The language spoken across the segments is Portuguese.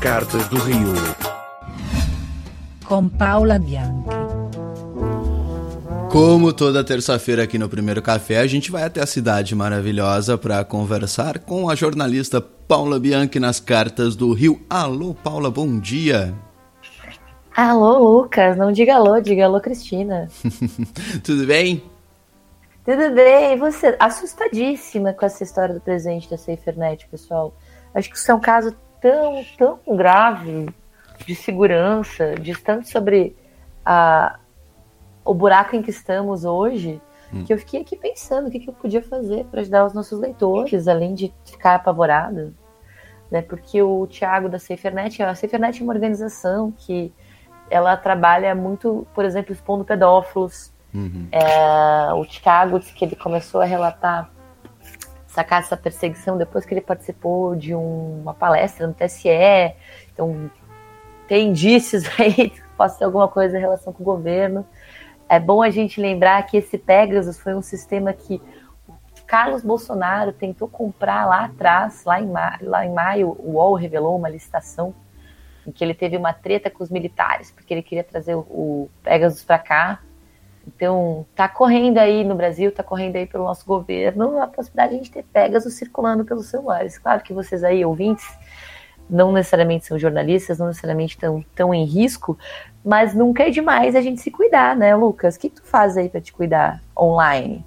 Cartas do Rio. Com Paula Bianchi. Como toda terça-feira aqui no Primeiro Café, a gente vai até a cidade maravilhosa para conversar com a jornalista Paula Bianchi nas Cartas do Rio. Alô, Paula, bom dia. Alô, Lucas. Não diga alô, diga alô, Cristina. Tudo bem? Tudo bem, você? Assustadíssima com essa história do presidente da SaferNet, pessoal. Acho que isso é um caso tão, tão grave de segurança, distante sobre a, o buraco em que estamos hoje, hum. que eu fiquei aqui pensando o que, que eu podia fazer para ajudar os nossos leitores, além de ficar apavorada. Né? Porque o Thiago da SaferNet, a SaferNet é uma organização que ela trabalha muito, por exemplo, expondo pedófilos, Uhum. É, o Thiago disse que ele começou a relatar sacar essa perseguição depois que ele participou de um, uma palestra no TSE. Então, tem indícios aí que possa ter alguma coisa em relação com o governo. É bom a gente lembrar que esse Pegasus foi um sistema que Carlos Bolsonaro tentou comprar lá atrás, lá em, maio, lá em maio, o UOL revelou uma licitação em que ele teve uma treta com os militares, porque ele queria trazer o, o Pegasus para cá. Então, tá correndo aí no Brasil, tá correndo aí pelo nosso governo a possibilidade de a gente ter Pegasus circulando pelos celulares. Claro que vocês aí, ouvintes, não necessariamente são jornalistas, não necessariamente estão tão em risco, mas nunca é demais a gente se cuidar, né, Lucas? O que tu faz aí para te cuidar online?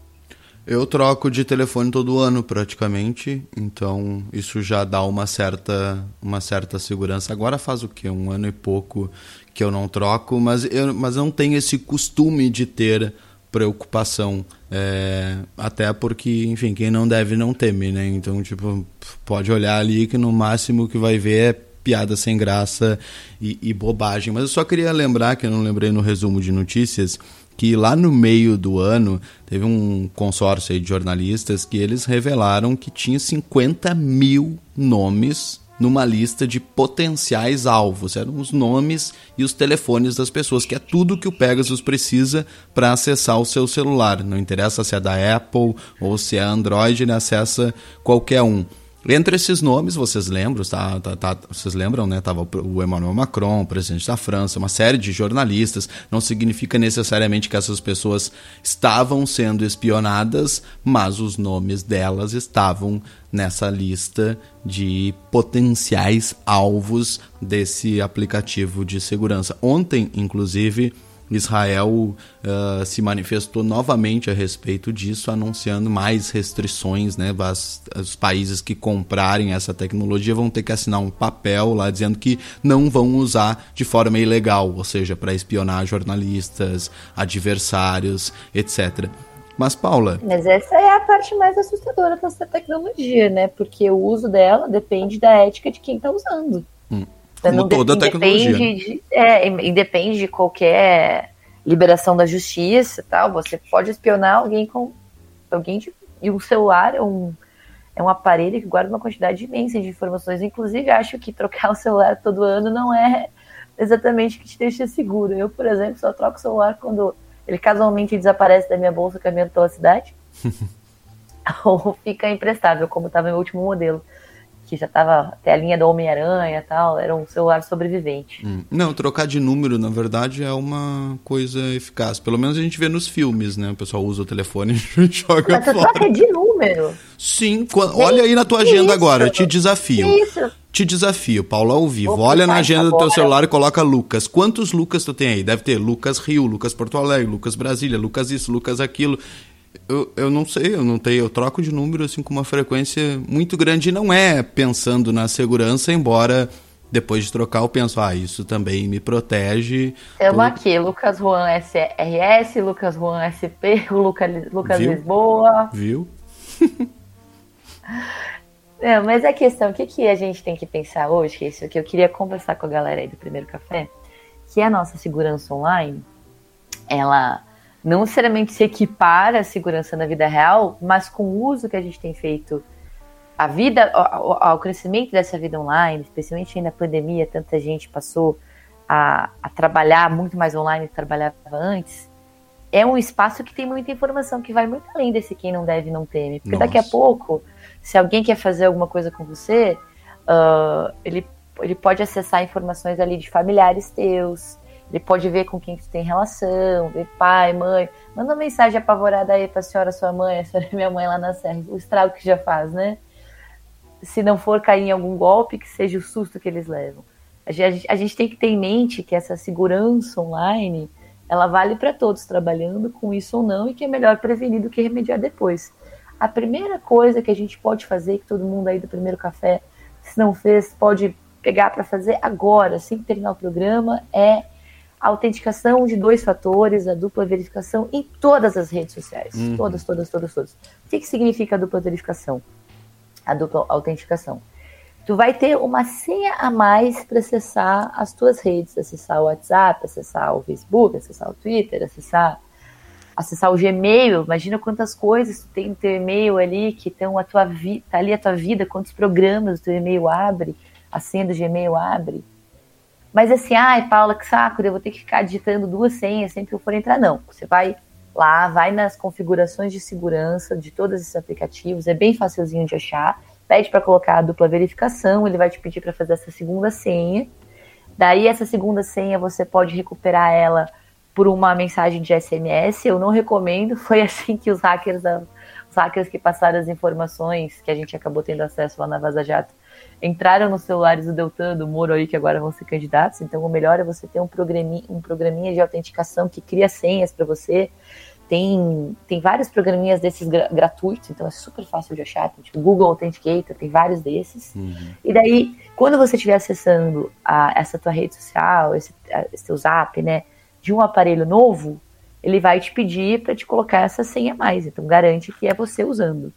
Eu troco de telefone todo ano praticamente, então isso já dá uma certa, uma certa segurança. Agora faz o quê? Um ano e pouco que eu não troco, mas eu mas não tenho esse costume de ter preocupação. É, até porque, enfim, quem não deve não teme, né? Então, tipo, pode olhar ali que no máximo que vai ver é piada sem graça e, e bobagem. Mas eu só queria lembrar, que eu não lembrei no resumo de notícias, que lá no meio do ano teve um consórcio de jornalistas que eles revelaram que tinha 50 mil nomes numa lista de potenciais alvos. Eram os nomes e os telefones das pessoas, que é tudo que o Pegasus precisa para acessar o seu celular. Não interessa se é da Apple ou se é Android, ele acessa qualquer um. Entre esses nomes, vocês lembram, tá, tá, tá, vocês lembram, né? Tava o Emmanuel Macron, presidente da França, uma série de jornalistas. Não significa necessariamente que essas pessoas estavam sendo espionadas, mas os nomes delas estavam nessa lista de potenciais alvos desse aplicativo de segurança. Ontem, inclusive, Israel uh, se manifestou novamente a respeito disso, anunciando mais restrições. Né? As, os países que comprarem essa tecnologia vão ter que assinar um papel lá dizendo que não vão usar de forma ilegal, ou seja, para espionar jornalistas, adversários, etc. Mas, Paula. Mas essa é a parte mais assustadora dessa tecnologia, né? Porque o uso dela depende da ética de quem está usando. Hum. Como não toda tecnologia. De, é, independe de qualquer liberação da justiça tal. Você pode espionar alguém com alguém de, e um celular é um, é um aparelho que guarda uma quantidade imensa de informações. Inclusive, acho que trocar o celular todo ano não é exatamente o que te deixa seguro. Eu, por exemplo, só troco o celular quando ele casualmente desaparece da minha bolsa caminhando pela cidade. ou fica imprestável, como estava meu último modelo que já tava até a linha do Homem-Aranha e tal, era um celular sobrevivente. Hum. Não, trocar de número, na verdade, é uma coisa eficaz. Pelo menos a gente vê nos filmes, né? O pessoal usa o telefone e joga Mas fora. troca de número. Sim, quando... olha aí na tua agenda isso? agora, te desafio. Isso. Te desafio, Paulo, ao vivo. Vou olha na agenda do teu celular e coloca Lucas. Quantos Lucas tu tem aí? Deve ter Lucas Rio, Lucas Porto Alegre, Lucas Brasília, Lucas isso, Lucas aquilo. Eu, eu não sei, eu não tenho, eu troco de número assim com uma frequência muito grande e não é pensando na segurança, embora depois de trocar eu penso, ah, isso também me protege. Temos tô... aqui, Lucas Juan SRS, Lucas Juan SP, o Lucas, Lucas Viu? Lisboa. Viu? não, mas a questão, o que, que a gente tem que pensar hoje, que é isso que eu queria conversar com a galera aí do primeiro café, que é a nossa segurança online, ela não necessariamente se equipara à segurança na vida real, mas com o uso que a gente tem feito a vida, ao, ao crescimento dessa vida online, especialmente na pandemia, tanta gente passou a, a trabalhar muito mais online do que trabalhava antes, é um espaço que tem muita informação, que vai muito além desse quem não deve não teme. Porque Nossa. daqui a pouco, se alguém quer fazer alguma coisa com você, uh, ele ele pode acessar informações ali de familiares teus, ele pode ver com quem tu tem relação, ver pai, mãe. Manda uma mensagem apavorada aí pra senhora, sua mãe, a senhora é minha mãe lá na serra. O estrago que já faz, né? Se não for cair em algum golpe, que seja o susto que eles levam. A gente, a gente tem que ter em mente que essa segurança online, ela vale para todos trabalhando com isso ou não, e que é melhor prevenir do que remediar depois. A primeira coisa que a gente pode fazer, que todo mundo aí do primeiro café, se não fez, pode pegar para fazer agora, que terminar o programa, é a autenticação de dois fatores, a dupla verificação em todas as redes sociais. Uhum. Todas, todas, todas, todas. O que, que significa a dupla verificação? A dupla autenticação. Tu vai ter uma senha a mais para acessar as tuas redes, acessar o WhatsApp, acessar o Facebook, acessar o Twitter, acessar acessar o Gmail. Imagina quantas coisas tu tem no teu e-mail ali que estão a tua vida, tá ali a tua vida, quantos programas o teu e-mail abre, a senha do Gmail abre. Mas assim, ai, Paula, que saco, eu vou ter que ficar digitando duas senhas sempre que eu for entrar. Não, você vai lá, vai nas configurações de segurança de todos esses aplicativos, é bem facilzinho de achar. Pede para colocar a dupla verificação, ele vai te pedir para fazer essa segunda senha. Daí, essa segunda senha você pode recuperar ela por uma mensagem de SMS. Eu não recomendo, foi assim que os hackers, os hackers que passaram as informações que a gente acabou tendo acesso lá na Vaza Jato entraram nos celulares do Deltan, do Moro aí, que agora vão ser candidatos. Então, o melhor é você ter um programinha, um programinha de autenticação que cria senhas para você. Tem, tem vários programinhas desses gra gratuitos, então é super fácil de achar. Tem, tipo, Google Authenticator, tem vários desses. Uhum. E daí, quando você estiver acessando a, essa tua rede social, esse, a, esse teu zap, né, de um aparelho novo, ele vai te pedir para te colocar essa senha a mais. Então, garante que é você usando.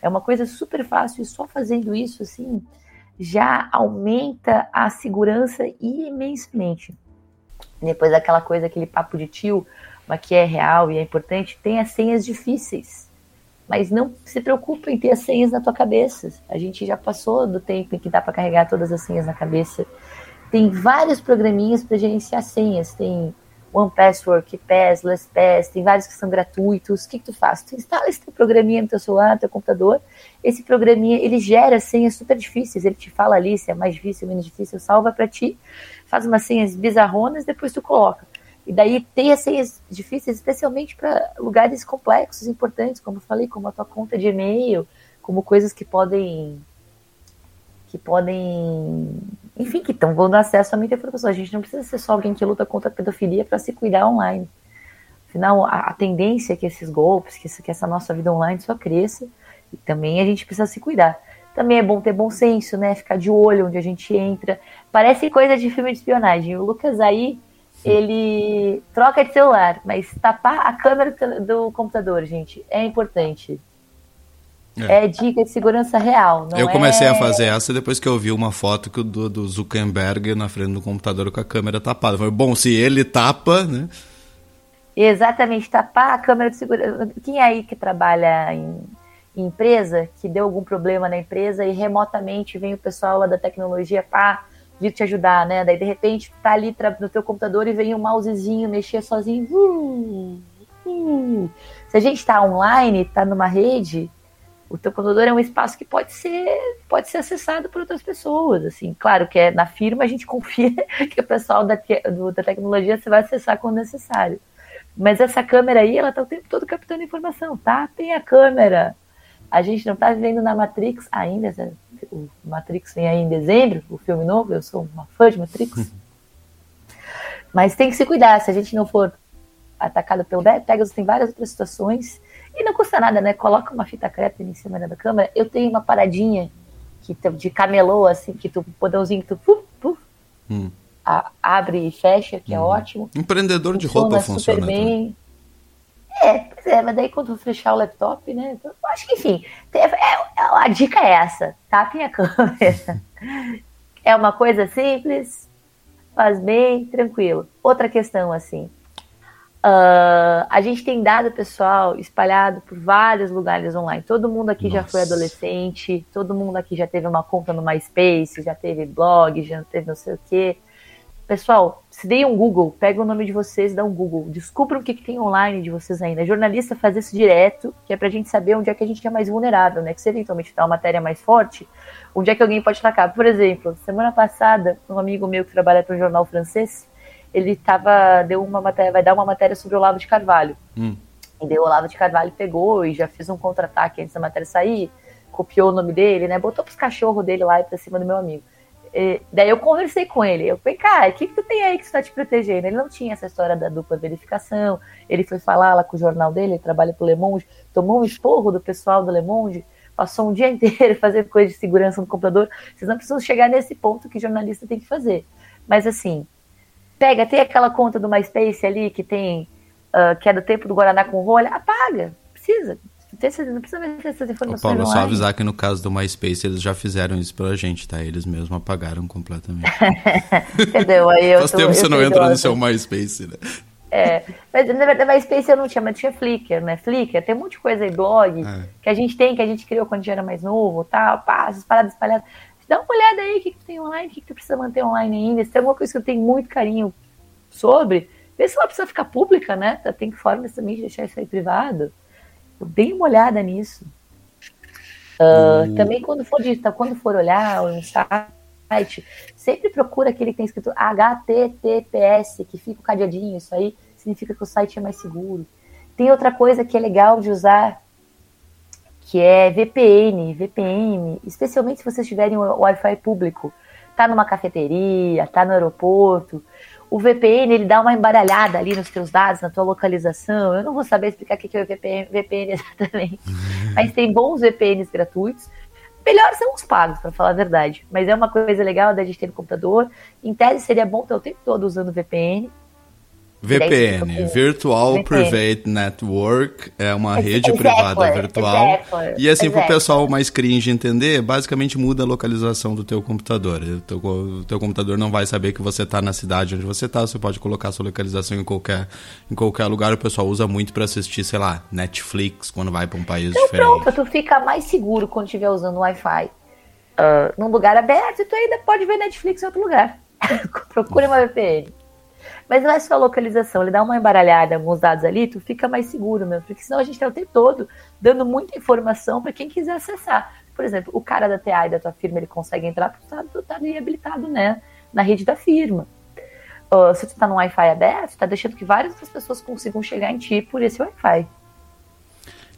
É uma coisa super fácil e só fazendo isso, assim, já aumenta a segurança imensamente. Depois aquela coisa, aquele papo de tio, mas que é real e é importante, tem as senhas difíceis. Mas não se preocupe em ter as senhas na tua cabeça. A gente já passou do tempo em que dá para carregar todas as senhas na cabeça. Tem vários programinhas para gerenciar senhas. Tem One Password, LastPass, tem vários que são gratuitos. O que, que tu faz? Tu instala esse teu programinha no teu celular, no teu computador. Esse programinha, ele gera senhas super difíceis. Ele te fala ali se é mais difícil, menos difícil, salva para ti, faz umas senhas bizarronas, depois tu coloca. E daí tem as senhas difíceis, especialmente para lugares complexos, importantes, como eu falei, como a tua conta de e-mail, como coisas que podem que podem enfim, que estão dando acesso a muita informação. A gente não precisa ser só alguém que luta contra a pedofilia para se cuidar online. Afinal, a, a, tendência é que esses golpes, que, que essa nossa vida online só cresça, e também a gente precisa se cuidar. Também é bom ter bom senso, né? Ficar de olho onde a gente entra. Parece coisa de filme de espionagem. O Lucas aí, ele troca de celular, mas tapar a câmera do computador, gente, é importante. É. é. dica de segurança real. eu comecei é... a fazer essa depois que eu vi uma foto que do, do Zuckerberg na frente do computador com a câmera tapada. Eu falei, bom, se ele tapa, né? Exatamente, tapar a câmera de segurança. Quem é aí que trabalha em, em empresa, que deu algum problema na empresa e remotamente vem o pessoal lá da tecnologia para vir te ajudar, né? Daí de repente tá ali no teu computador e vem um mousezinho mexer sozinho. Uh, uh. Se a gente está online, está numa rede, o teu computador é um espaço que pode ser pode ser acessado por outras pessoas assim. Claro que é na firma a gente confia que o pessoal da, do, da tecnologia você vai acessar quando necessário. Mas essa câmera aí ela está o tempo todo captando informação tá? Tem a câmera. A gente não está vivendo na Matrix ainda o Matrix vem aí em dezembro o filme novo eu sou uma fã de Matrix. Mas tem que se cuidar se a gente não for atacado pelo Pegasus tem várias outras situações e não custa nada, né? Coloca uma fita crepe em cima da câmera. Eu tenho uma paradinha que de camelô, assim, que tu, podãozinho que tu puf, puf, hum. a, abre e fecha, que é hum. é ótimo. Empreendedor funciona de roupa funciona. Super bem. É, pois é, mas daí quando fechar o laptop, né? Então, acho que, enfim, é, é, a dica é essa: tapem a câmera. é uma coisa simples, faz bem, tranquilo. Outra questão, assim, Uh, a gente tem dado pessoal espalhado por vários lugares online. Todo mundo aqui Nossa. já foi adolescente, todo mundo aqui já teve uma conta no MySpace, já teve blog, já teve não sei o quê. Pessoal, se deem um Google, pega o nome de vocês, dá um Google, descubram o que, que tem online de vocês ainda. Jornalista faz isso direto, que é pra gente saber onde é que a gente é mais vulnerável, né? Que se eventualmente dá uma matéria mais forte, onde é que alguém pode atacar. Por exemplo, semana passada, um amigo meu que trabalha para um jornal francês, ele tava, deu uma matéria, vai dar uma matéria sobre o Olavo de Carvalho. Hum. E daí o Olavo de Carvalho pegou e já fez um contra-ataque antes da matéria sair, copiou o nome dele, né? Botou pros cachorros dele lá e pra cima do meu amigo. E, daí eu conversei com ele. Eu falei, cara, o que, que tu tem aí que está te protegendo? Ele não tinha essa história da dupla verificação. Ele foi falar lá com o jornal dele, ele trabalha pro Le Monde, tomou um esporro do pessoal do Le Monde, passou um dia inteiro fazendo coisa de segurança no computador. Vocês não precisam chegar nesse ponto que jornalista tem que fazer. Mas assim, pega, tem aquela conta do MySpace ali que tem, uh, que é do tempo do Guaraná com rolha, apaga. Precisa não precisa ver essas informações. Ô, Paulo, online. só avisar que no caso do MySpace eles já fizeram isso pra gente, tá? Eles mesmos apagaram completamente. Entendeu? Aí eu Faz tô, tempo que você não entra no seu MySpace, né? É, mas na verdade, MySpace eu não tinha, mas tinha Flickr, né? Flickr, tem um monte de coisa aí, blog, é. que a gente tem, que a gente criou quando a gente era mais novo, tal, pá, essas paradas espalhadas. Dá uma olhada aí, o que, que tu tem online, o que, que tu precisa manter online ainda. Se tem alguma coisa que eu tenho muito carinho sobre, vê se ela precisa ficar pública, né? Tem formas também de deixar isso aí privado. Dê uma olhada nisso. Uh, Também quando for digitar, quando for olhar um site, sempre procura aquele que tem escrito HTTPS, que fica o cadeadinho, isso aí significa que o site é mais seguro. Tem outra coisa que é legal de usar, que é VPN, VPN, especialmente se vocês tiverem o Wi-Fi público. Tá numa cafeteria, tá no aeroporto, o VPN ele dá uma embaralhada ali nos teus dados, na tua localização. Eu não vou saber explicar o que é o VPN, VPN exatamente, mas tem bons VPNs gratuitos. Melhor são os pagos, para falar a verdade. Mas é uma coisa legal da gente ter no computador. Em tese, seria bom ter o tempo todo usando VPN. VPN, Virtual VPN. Private Network, é uma rede privada virtual. Exactly, e assim, para o pessoal mais cringe entender, basicamente muda a localização do teu computador. O teu, o teu computador não vai saber que você está na cidade onde você está, você pode colocar sua localização em qualquer, em qualquer lugar. O pessoal usa muito para assistir, sei lá, Netflix, quando vai para um país então, diferente. Pronto, tu fica mais seguro quando estiver usando Wi-Fi uh, num lugar aberto e tu ainda pode ver Netflix em outro lugar. Procure uma VPN. Mas não é só localização, ele dá uma embaralhada em alguns dados ali, tu fica mais seguro mesmo, porque senão a gente tá o tempo todo dando muita informação para quem quiser acessar. Por exemplo, o cara da TA e da tua firma, ele consegue entrar porque tu tá, tu tá habilitado, né, na rede da firma. Uh, se tu tá no Wi-Fi aberto, tá deixando que várias outras pessoas consigam chegar em ti por esse Wi-Fi.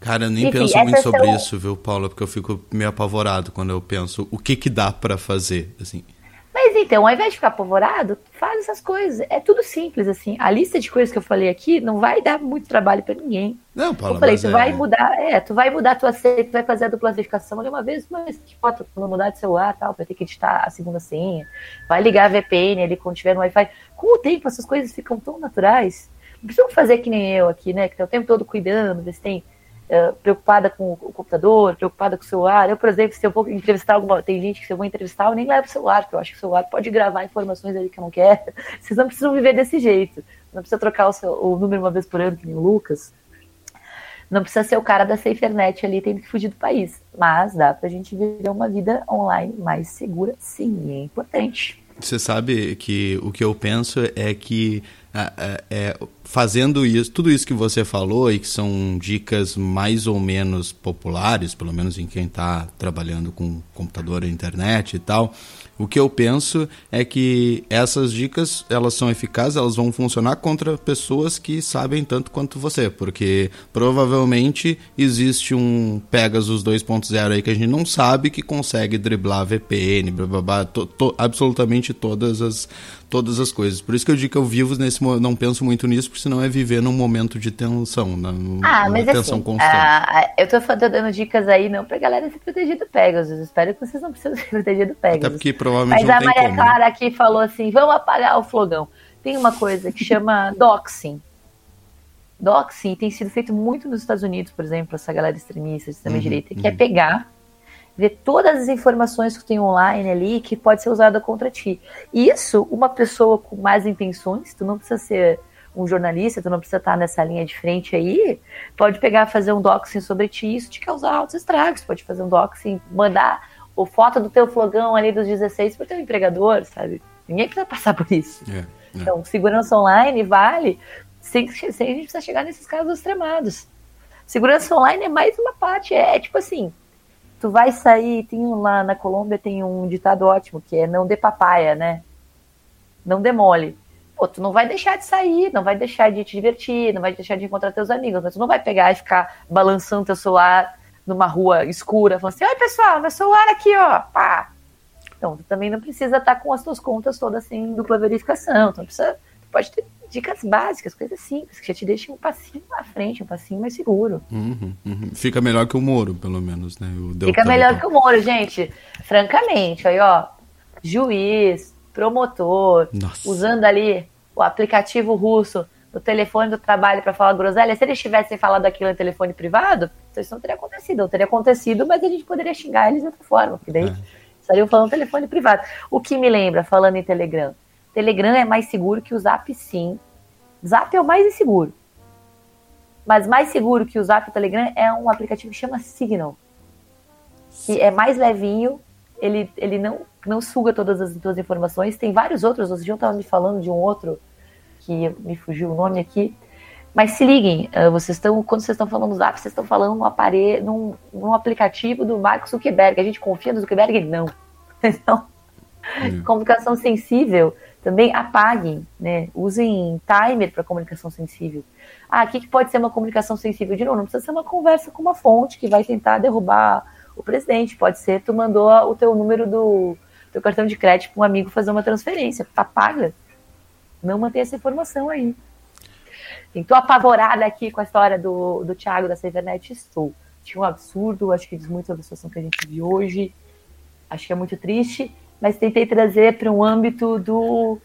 Cara, eu nem Enfim, penso muito sobre são... isso, viu, Paula? Porque eu fico meio apavorado quando eu penso o que que dá para fazer, assim. Então, ao invés de ficar apavorado, faz essas coisas. É tudo simples, assim. A lista de coisas que eu falei aqui não vai dar muito trabalho para ninguém. Não, Paulo, Eu falei, tu é... vai mudar, é, tu vai mudar a tua senha, tu vai fazer a dupla verificação ali uma vez, mas que foto, tu vai mudar de celular tal, vai ter que editar a segunda senha, vai ligar a VPN ali quando tiver no Wi-Fi. Com o tempo, essas coisas ficam tão naturais. Não precisam fazer que nem eu aqui, né? Que tá o tempo todo cuidando, ver se tem uh, preocupada com o computador, preocupada com o celular. Eu, por exemplo, se eu vou entrevistar alguma. Tem gente que se eu vou entrevistar, eu nem levo o celular, porque eu acho que o celular pode gravar informações ali que eu não quero. Vocês não precisam viver desse jeito. Não precisa trocar o, seu, o número uma vez por ano, que nem o Lucas. Não precisa ser o cara da SaferNet ali tendo que fugir do país. Mas dá pra gente viver uma vida online mais segura, sim, é importante. Você sabe que o que eu penso é que é, é, fazendo isso, tudo isso que você falou e que são dicas mais ou menos populares, pelo menos em quem está trabalhando com computador e internet e tal, o que eu penso é que essas dicas, elas são eficazes, elas vão funcionar contra pessoas que sabem tanto quanto você, porque provavelmente existe um Pegasus 2.0 aí que a gente não sabe que consegue driblar VPN, blá, blá, blá, to, to, absolutamente todas as todas as coisas. Por isso que eu digo que eu vivo nesse não penso muito nisso, porque senão é viver num momento de tensão, na, ah, mas tensão assim, constante. Ah, eu tô, dando dicas aí não pra galera se proteger do Pegasus. Espero que vocês não precisem se proteger do Pegasus. Até porque provavelmente mas não a Maria como, né? Clara né? aqui falou assim: vamos apagar o flogão. Tem uma coisa que chama doxing. Doxing tem sido feito muito nos Estados Unidos, por exemplo, essa galera extremista, de extrema-direita, uhum, que é uhum. é pegar ver todas as informações que tem online ali que pode ser usada contra ti. Isso, uma pessoa com más intenções, tu não precisa ser um jornalista, tu não precisa estar nessa linha de frente aí, pode pegar fazer um doxing sobre ti, isso te causar altos estragos, pode fazer um doxing, mandar o foto do teu flogão ali dos 16 pro teu empregador, sabe? Ninguém precisa passar por isso. É, é. Então, segurança online vale sem, sem a gente precisar chegar nesses casos extremados. Segurança online é mais uma parte, é, é tipo assim, tu vai sair, tem um, lá na Colômbia tem um ditado ótimo, que é não dê papaya, né? Não demole. Pô, tu não vai deixar de sair, não vai deixar de te divertir, não vai deixar de encontrar teus amigos, mas tu não vai pegar e ficar balançando teu celular numa rua escura, falando assim, oi pessoal, meu celular aqui, ó, pá. Então, tu também não precisa estar com as tuas contas todas assim, dupla verificação, tu não precisa, tu pode ter dicas básicas, coisas simples, que já te deixam um passinho à frente, um passinho mais seguro. Uhum, uhum. Fica melhor que o Moro, pelo menos, né? O Fica melhor que o Moro, gente. Francamente, aí, ó, juiz, promotor, Nossa. usando ali o aplicativo russo no telefone do trabalho para falar groselha, se eles tivessem falado aquilo em telefone privado, isso não teria acontecido. Não teria acontecido, mas a gente poderia xingar eles de outra forma, porque daí é. estariam falando telefone privado. O que me lembra, falando em Telegram, Telegram é mais seguro que o Zap, sim. Zap é o mais inseguro. Mas mais seguro que o Zap e o Telegram é um aplicativo que chama Signal. Que é mais levinho, ele, ele não, não suga todas as tuas informações. Tem vários outros, outro dia eu estava me falando de um outro, que me fugiu o nome aqui. Mas se liguem, eh, vocês estão, quando vocês estão falando do Zap, vocês estão falando num, aparelho, num, num aplicativo do Mark Zuckerberg. A gente confia no Zuckerberg? Não. Então, hum. comunicação sensível também apaguem, né? Usem timer para comunicação sensível. Ah, o que, que pode ser uma comunicação sensível? De novo, não precisa ser uma conversa com uma fonte que vai tentar derrubar o presidente. Pode ser tu mandou o teu número do teu cartão de crédito para um amigo fazer uma transferência. Apaga. Não mantém essa informação aí. Estou apavorada aqui com a história do, do Thiago da Cybernet. Estou. Tinha um absurdo, acho que diz muito sobre a situação que a gente viu hoje. Acho que é muito triste mas tentei trazer para um âmbito do,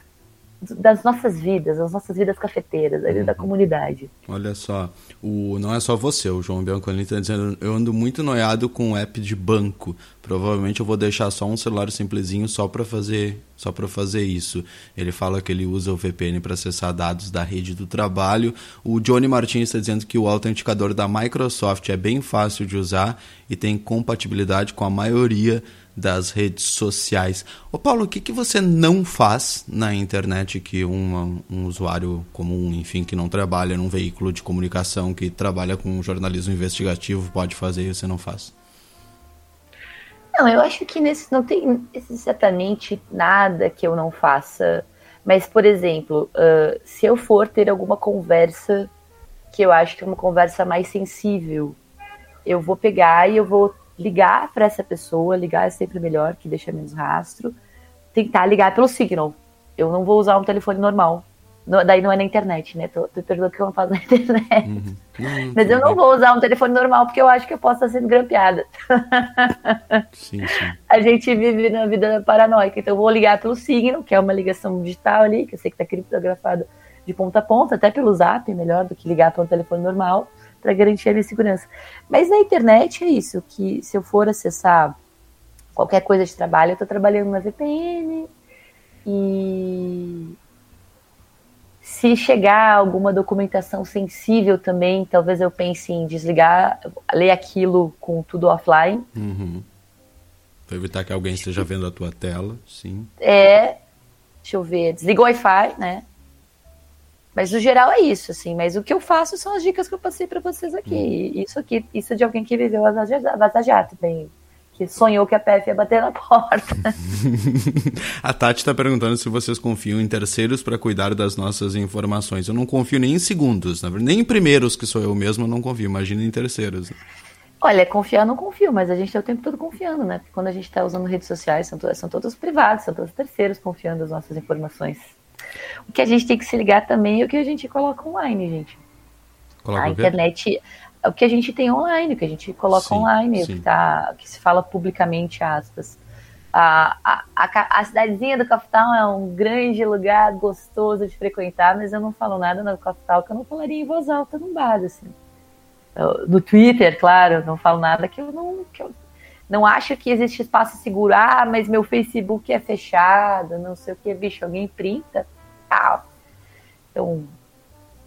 das nossas vidas, as nossas vidas cafeteiras, a vida uhum. da comunidade. Olha só, o, não é só você, o João Biancolini está dizendo, eu ando muito noiado com o app de banco. Provavelmente eu vou deixar só um celular simplesinho só para fazer, só para fazer isso. Ele fala que ele usa o VPN para acessar dados da rede do trabalho. O Johnny Martins está dizendo que o autenticador da Microsoft é bem fácil de usar e tem compatibilidade com a maioria das redes sociais. Ô Paulo, o que, que você não faz na internet que um, um usuário comum, enfim, que não trabalha num veículo de comunicação, que trabalha com jornalismo investigativo pode fazer e você não faz? Não, eu acho que nesse não tem exatamente nada que eu não faça. Mas, por exemplo, uh, se eu for ter alguma conversa que eu acho que é uma conversa mais sensível, eu vou pegar e eu vou ligar para essa pessoa, ligar é sempre melhor, que deixa menos rastro. Tentar ligar pelo Signal. Eu não vou usar um telefone normal. No, daí não é na internet, né? Tô, tô perguntando o que eu não faço na internet. Uhum. Uhum. Mas eu não vou usar um telefone normal porque eu acho que eu posso estar sendo grampeada. Sim, sim. A gente vive na vida paranoica. Então eu vou ligar pelo Signal, que é uma ligação digital ali, que eu sei que está criptografado de ponta a ponta, até pelo zap, melhor do que ligar para um telefone normal para garantir a minha segurança. Mas na internet é isso, que se eu for acessar qualquer coisa de trabalho, eu estou trabalhando na VPN e se chegar alguma documentação sensível também, talvez eu pense em desligar, ler aquilo com tudo offline. Uhum. Para evitar que alguém esteja vendo a tua tela, sim. É, deixa eu ver, desliga o Wi-Fi, né? Mas no geral é isso, assim. Mas o que eu faço são as dicas que eu passei para vocês aqui. Hum. Isso aqui, isso de alguém que viveu a Vaza Jato, bem, que sonhou que a PF ia bater na porta. a Tati está perguntando se vocês confiam em terceiros para cuidar das nossas informações. Eu não confio nem em segundos, nem em primeiros, que sou eu mesmo, eu não confio. Imagina em terceiros. Olha, confiar não confio, mas a gente está o tempo todo confiando, né? Porque quando a gente está usando redes sociais, são, são todos privados, são todos terceiros confiando nas nossas informações. O que a gente tem que se ligar também é o que a gente coloca online, gente. Coloca a internet, o que a gente tem online, o que a gente coloca sim, online, sim. O, que tá, o que se fala publicamente, aspas. A, a, a, a, cidadezinha do Capital é um grande lugar gostoso de frequentar, mas eu não falo nada no Capital que eu não falaria em voz alta num bar, assim. Eu, no Twitter, claro, não falo nada que eu não, que eu não acho que existe espaço seguro. Ah, mas meu Facebook é fechado, não sei o que, bicho, alguém printa tal. Então,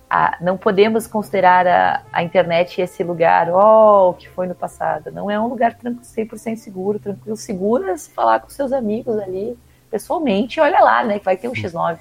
a, não podemos considerar a, a, internet esse lugar, ó, oh, que foi no passado. Não é um lugar 100% seguro, tranquilo. Seguro é se falar com seus amigos ali, pessoalmente, olha lá, né? Que vai ter um X9.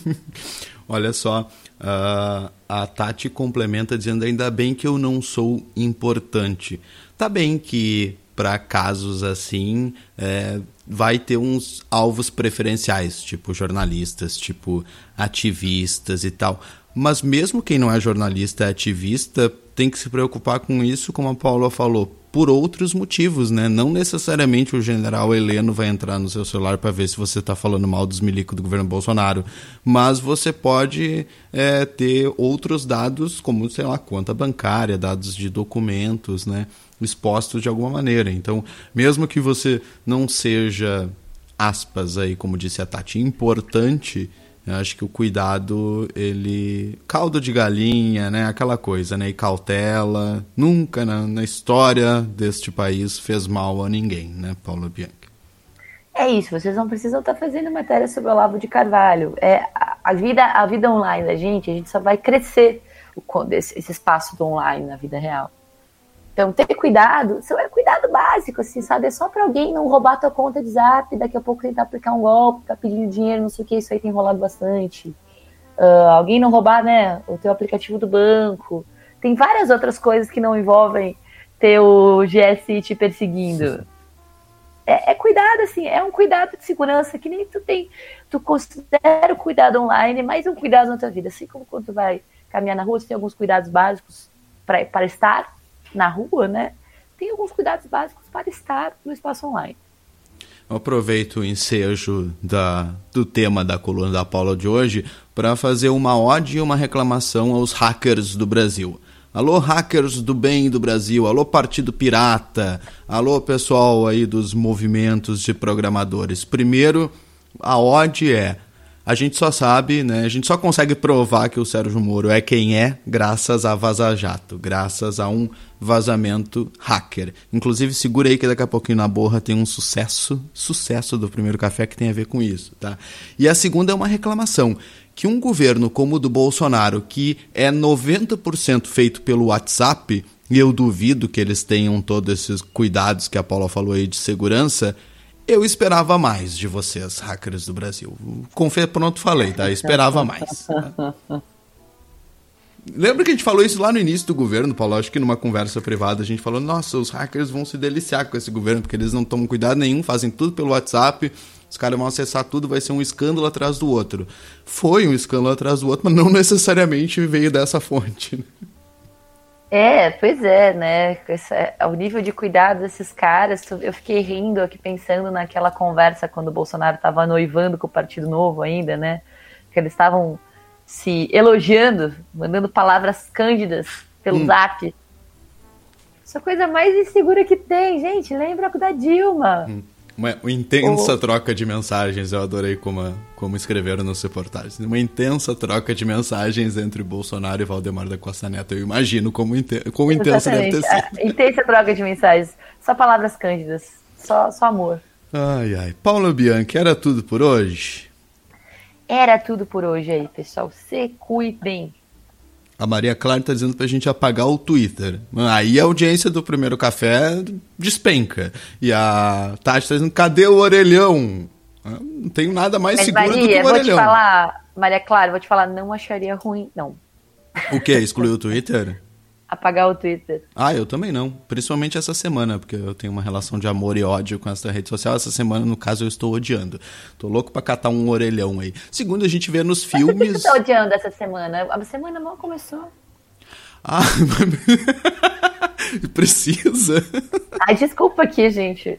olha só, uh, a Tati complementa dizendo: ainda bem que eu não sou importante. Tá bem que para casos assim é, vai ter uns alvos preferenciais, tipo jornalistas, tipo ativistas e tal. Mas mesmo quem não é jornalista, é ativista, tem que se preocupar com isso, como a Paula falou, por outros motivos, né? Não necessariamente o general Heleno vai entrar no seu celular para ver se você está falando mal dos milicos do governo Bolsonaro, mas você pode é, ter outros dados, como, sei lá, conta bancária, dados de documentos, né? Expostos de alguma maneira. Então, mesmo que você não seja, aspas aí, como disse a Tati, importante eu acho que o cuidado, ele. caldo de galinha, né? Aquela coisa, né? E cautela. Nunca na, na história deste país fez mal a ninguém, né, Paula Bianchi? É isso, vocês não precisam estar fazendo matéria sobre o Olavo de Carvalho. É, a, vida, a vida online da gente, a gente só vai crescer esse espaço do online na vida real. Então, ter cuidado, isso é cuidado básico, assim, sabe? É só para alguém não roubar tua conta de zap, daqui a pouco tentar aplicar um golpe, tá pedindo dinheiro, não sei o que, isso aí tem rolado bastante. Uh, alguém não roubar, né, o teu aplicativo do banco. Tem várias outras coisas que não envolvem ter o GSI te perseguindo. É, é, cuidado, assim, é um cuidado de segurança que nem tu tem. Tu considera o cuidado online mais um cuidado na tua vida. Assim como quando tu vai caminhar na rua, você tem alguns cuidados básicos para estar na rua, né, tem alguns cuidados básicos para estar no espaço online. Eu aproveito o ensejo da, do tema da coluna da Paula de hoje para fazer uma ode e uma reclamação aos hackers do Brasil. Alô, hackers do bem do Brasil, alô, Partido Pirata, alô, pessoal aí dos movimentos de programadores. Primeiro, a ode é a gente só sabe, né? A gente só consegue provar que o Sérgio Moro é quem é graças a Vaza Jato, graças a um vazamento hacker. Inclusive, segura aí que daqui a pouquinho na borra tem um sucesso, sucesso do primeiro café que tem a ver com isso, tá? E a segunda é uma reclamação que um governo como o do Bolsonaro, que é 90% feito pelo WhatsApp, e eu duvido que eles tenham todos esses cuidados que a Paula falou aí de segurança, eu esperava mais de vocês, hackers do Brasil. Confesso, pronto, falei, tá? Eu esperava mais. Lembra que a gente falou isso lá no início do governo, Paulo? Acho que numa conversa privada a gente falou: nossa, os hackers vão se deliciar com esse governo, porque eles não tomam cuidado nenhum, fazem tudo pelo WhatsApp, os caras vão acessar tudo, vai ser um escândalo atrás do outro. Foi um escândalo atrás do outro, mas não necessariamente veio dessa fonte. Né? É, pois é, né? Esse, é, o nível de cuidado desses caras, eu fiquei rindo aqui pensando naquela conversa quando o Bolsonaro estava noivando com o Partido Novo ainda, né? Que eles estavam se elogiando, mandando palavras cândidas pelo hum. zap. Essa coisa mais insegura que tem, gente. Lembra da Dilma. Hum. Uma, intensa oh. troca de mensagens, eu adorei como, como escreveram nos reportagens. Uma intensa troca de mensagens entre Bolsonaro e Valdemar da Costa Neto. Eu imagino como, inte, como intensa deve ter sido. A, intensa troca de mensagens. Só palavras cândidas. Só, só amor. Ai, ai. Paulo Bianchi, era tudo por hoje? Era tudo por hoje aí, pessoal. Se cuidem. A Maria Clara está dizendo para a gente apagar o Twitter. Aí a audiência do primeiro café despenca. E a Tati está dizendo, cadê o orelhão? Não tenho nada mais Mas, seguro Maria, do que o orelhão. Vou te falar, Maria Clara, vou te falar, não acharia ruim, não. O que? Excluir o Twitter? Apagar o Twitter. Ah, eu também não. Principalmente essa semana, porque eu tenho uma relação de amor e ódio com essa rede social. Essa semana, no caso, eu estou odiando. Tô louco para catar um orelhão aí. Segundo, a gente vê nos filmes. Mas por que você tá odiando essa semana? A semana mal começou. Ah, precisa. Ai, desculpa aqui, gente.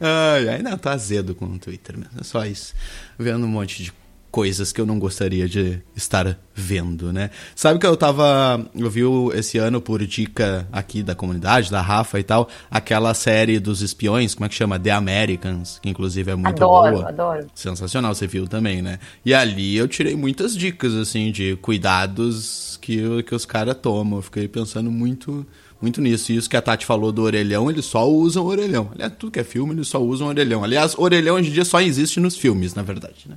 ai, ai, não, tá azedo com o Twitter mesmo. É só isso. Vendo um monte de coisas que eu não gostaria de estar vendo, né? Sabe que eu tava. Eu vi esse ano, por dica aqui da comunidade, da Rafa e tal, aquela série dos espiões, como é que chama? The Americans, que inclusive é muito adoro, boa. Adoro. Sensacional, você viu também, né? E ali eu tirei muitas dicas, assim, de cuidados que, que os caras tomam. Eu fiquei pensando muito muito nisso. E isso que a Tati falou do orelhão, eles só usam orelhão. Aliás, tudo que é filme, eles só usam orelhão. Aliás, orelhão hoje em dia só existe nos filmes, na verdade, né?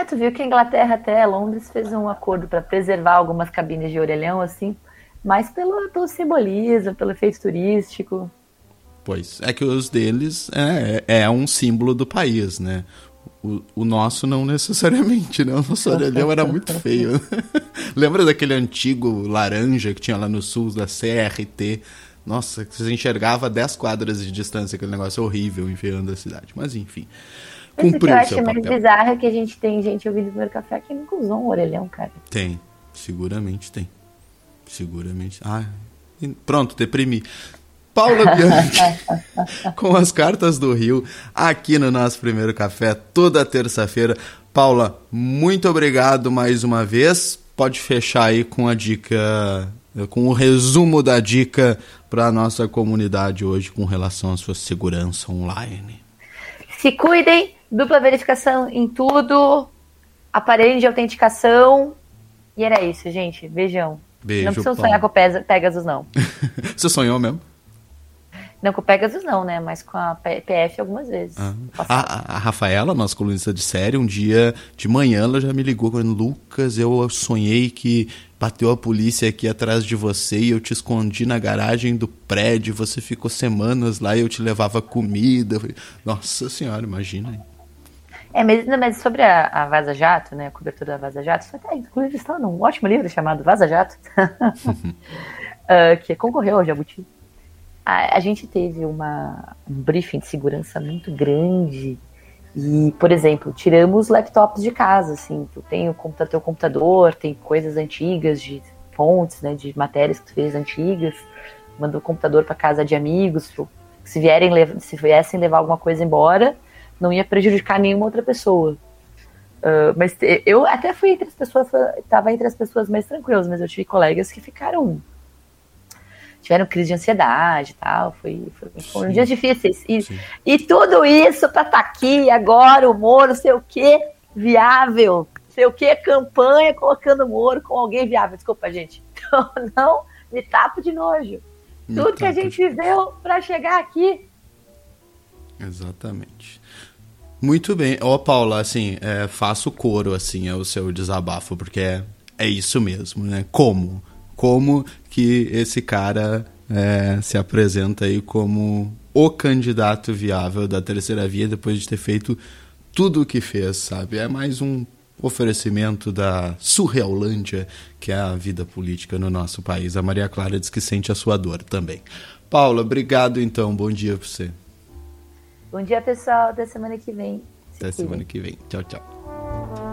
É, tu viu que a Inglaterra até Londres fez um acordo para preservar algumas cabines de orelhão, assim, mais pelo, pelo simbolismo, pelo efeito turístico. Pois, é que os deles é, é um símbolo do país, né? O, o nosso não necessariamente, né? O nosso orelhão era muito feio. Lembra daquele antigo laranja que tinha lá no sul da CRT? Nossa, você enxergava 10 quadras de distância, aquele negócio horrível enfiando a cidade. Mas enfim. Cumpriu o que eu acho mais bizarro é que a gente tem gente ouvindo o primeiro café que nunca usou um orelhão, cara. Tem, seguramente tem. Seguramente. Ah, pronto, deprimi. Paula Bianchi, com as cartas do Rio, aqui no nosso primeiro café, toda terça-feira. Paula, muito obrigado mais uma vez. Pode fechar aí com a dica, com o resumo da dica para a nossa comunidade hoje com relação à sua segurança online. Se cuidem, dupla verificação em tudo, aparelho de autenticação. E era isso, gente. Beijão. Beijo, não precisam sonhar com o Pegasus, não. Você sonhou mesmo? Não com o Pegasus não, né? Mas com a PF algumas vezes. Ah. A, a, Rafaela, nossa colunista de série, um dia de manhã ela já me ligou falando, Lucas, eu sonhei que bateu a polícia aqui atrás de você e eu te escondi na garagem do prédio, você ficou semanas lá e eu te levava comida. Nossa senhora, imagina. É, mas, mas sobre a, a, Vaza Jato, né, a cobertura da Vaza Jato, isso até, inclusive está num ótimo livro chamado Vaza Jato, uh, que concorreu ao Jabuti a, a gente teve uma, um briefing de segurança muito grande e, por exemplo, tiramos laptops de casa, assim, tu tem o computador, teu computador, tem coisas antigas de fontes, né, de matérias que tu fez antigas, mandou o computador para casa de amigos, se vierem se viessem levar alguma coisa embora, não ia prejudicar nenhuma outra pessoa. Uh, mas eu até fui entre as pessoas, estava entre as pessoas mais tranquilas, mas eu tive colegas que ficaram tiveram crise de ansiedade e tal. Foi, foi, foram dias difíceis. E, e tudo isso para estar tá aqui agora, o Moro, sei o que, viável. Sei o que, campanha colocando o Moro com alguém viável. Desculpa, gente. Então, não me tapo de nojo. Me tudo que a gente viveu para chegar aqui. Exatamente. Muito bem. Ó, Paula, assim, é, faço coro, assim, é o seu desabafo, porque é, é isso mesmo, né? Como? como que esse cara é, se apresenta aí como o candidato viável da terceira via depois de ter feito tudo o que fez, sabe? É mais um oferecimento da Surrealândia, que é a vida política no nosso país. A Maria Clara diz que sente a sua dor também. Paula, obrigado então. Bom dia para você. Bom dia, pessoal. Até semana que vem. Se Até cuidem. semana que vem. Tchau, tchau.